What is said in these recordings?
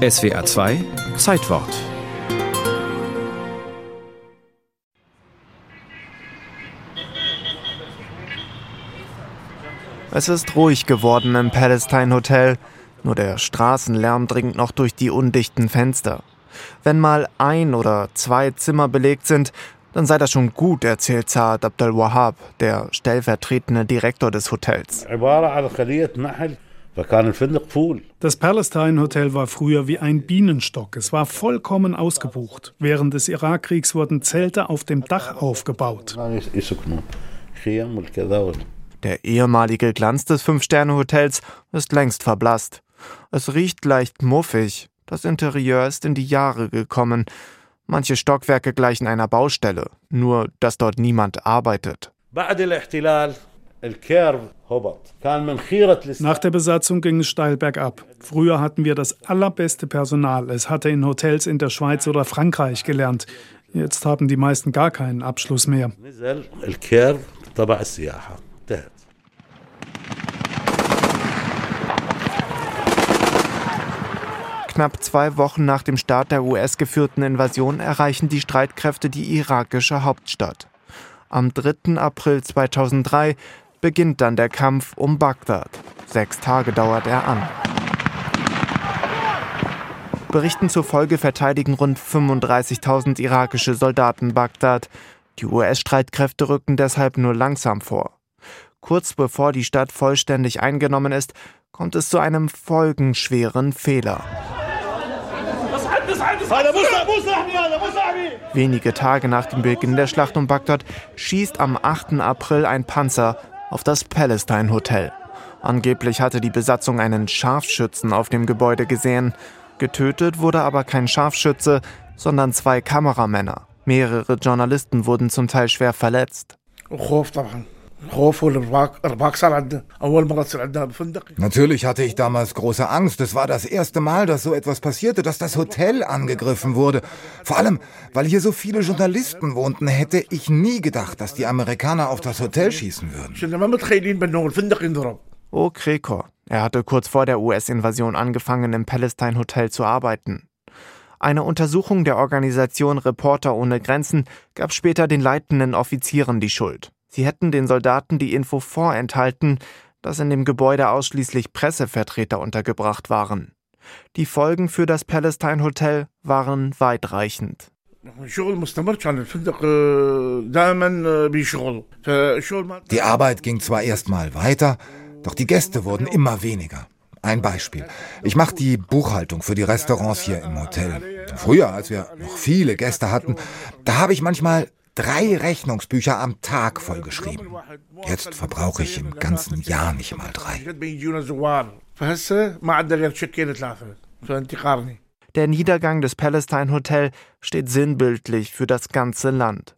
SWA 2 Zeitwort Es ist ruhig geworden im Palestine Hotel, nur der Straßenlärm dringt noch durch die undichten Fenster. Wenn mal ein oder zwei Zimmer belegt sind, dann sei das schon gut, erzählt Saad Abdel Wahab, der stellvertretende Direktor des Hotels. Das Palestine Hotel war früher wie ein Bienenstock. Es war vollkommen ausgebucht. Während des Irakkriegs wurden Zelte auf dem Dach aufgebaut. Der ehemalige Glanz des Fünf-Sterne-Hotels ist längst verblasst. Es riecht leicht muffig. Das Interieur ist in die Jahre gekommen. Manche Stockwerke gleichen einer Baustelle, nur dass dort niemand arbeitet. Nach der Besatzung ging es steil bergab. Früher hatten wir das allerbeste Personal. Es hatte in Hotels in der Schweiz oder Frankreich gelernt. Jetzt haben die meisten gar keinen Abschluss mehr. Knapp zwei Wochen nach dem Start der US-geführten Invasion erreichen die Streitkräfte die irakische Hauptstadt. Am 3. April 2003 beginnt dann der Kampf um Bagdad. Sechs Tage dauert er an. Berichten zufolge verteidigen rund 35.000 irakische Soldaten Bagdad. Die US-Streitkräfte rücken deshalb nur langsam vor. Kurz bevor die Stadt vollständig eingenommen ist, kommt es zu einem folgenschweren Fehler. Wenige Tage nach dem Beginn der Schlacht um Bagdad schießt am 8. April ein Panzer auf das Palestine Hotel. Angeblich hatte die Besatzung einen Scharfschützen auf dem Gebäude gesehen. Getötet wurde aber kein Scharfschütze, sondern zwei Kameramänner. Mehrere Journalisten wurden zum Teil schwer verletzt. Natürlich hatte ich damals große Angst. Es war das erste Mal, dass so etwas passierte, dass das Hotel angegriffen wurde. Vor allem, weil hier so viele Journalisten wohnten, hätte ich nie gedacht, dass die Amerikaner auf das Hotel schießen würden. Oh, Krekor. Er hatte kurz vor der US-Invasion angefangen, im Palestine Hotel zu arbeiten. Eine Untersuchung der Organisation Reporter ohne Grenzen gab später den leitenden Offizieren die Schuld. Sie hätten den Soldaten die Info vorenthalten, dass in dem Gebäude ausschließlich Pressevertreter untergebracht waren. Die Folgen für das Palestine Hotel waren weitreichend. Die Arbeit ging zwar erstmal weiter, doch die Gäste wurden immer weniger. Ein Beispiel. Ich mache die Buchhaltung für die Restaurants hier im Hotel. Früher, als wir noch viele Gäste hatten, da habe ich manchmal drei Rechnungsbücher am Tag vollgeschrieben. Jetzt verbrauche ich im ganzen Jahr nicht mal drei. Der Niedergang des Palestine Hotel steht sinnbildlich für das ganze Land.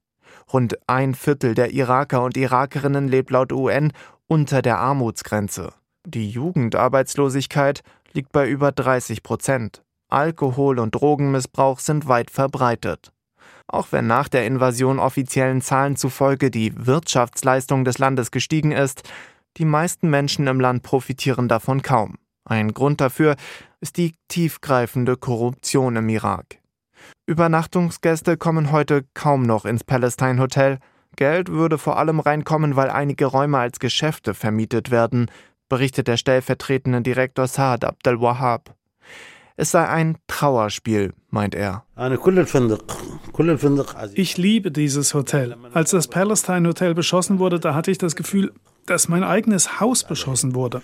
Rund ein Viertel der Iraker und Irakerinnen lebt laut UN unter der Armutsgrenze. Die Jugendarbeitslosigkeit liegt bei über 30 Prozent. Alkohol- und Drogenmissbrauch sind weit verbreitet. Auch wenn nach der Invasion offiziellen Zahlen zufolge die Wirtschaftsleistung des Landes gestiegen ist, die meisten Menschen im Land profitieren davon kaum. Ein Grund dafür ist die tiefgreifende Korruption im Irak. Übernachtungsgäste kommen heute kaum noch ins Palestine Hotel. Geld würde vor allem reinkommen, weil einige Räume als Geschäfte vermietet werden, berichtet der stellvertretende Direktor Saad Abdel Wahab. Es sei ein Trauerspiel, meint er. Ich liebe dieses Hotel. Als das Palestine Hotel beschossen wurde, da hatte ich das Gefühl, dass mein eigenes Haus beschossen wurde.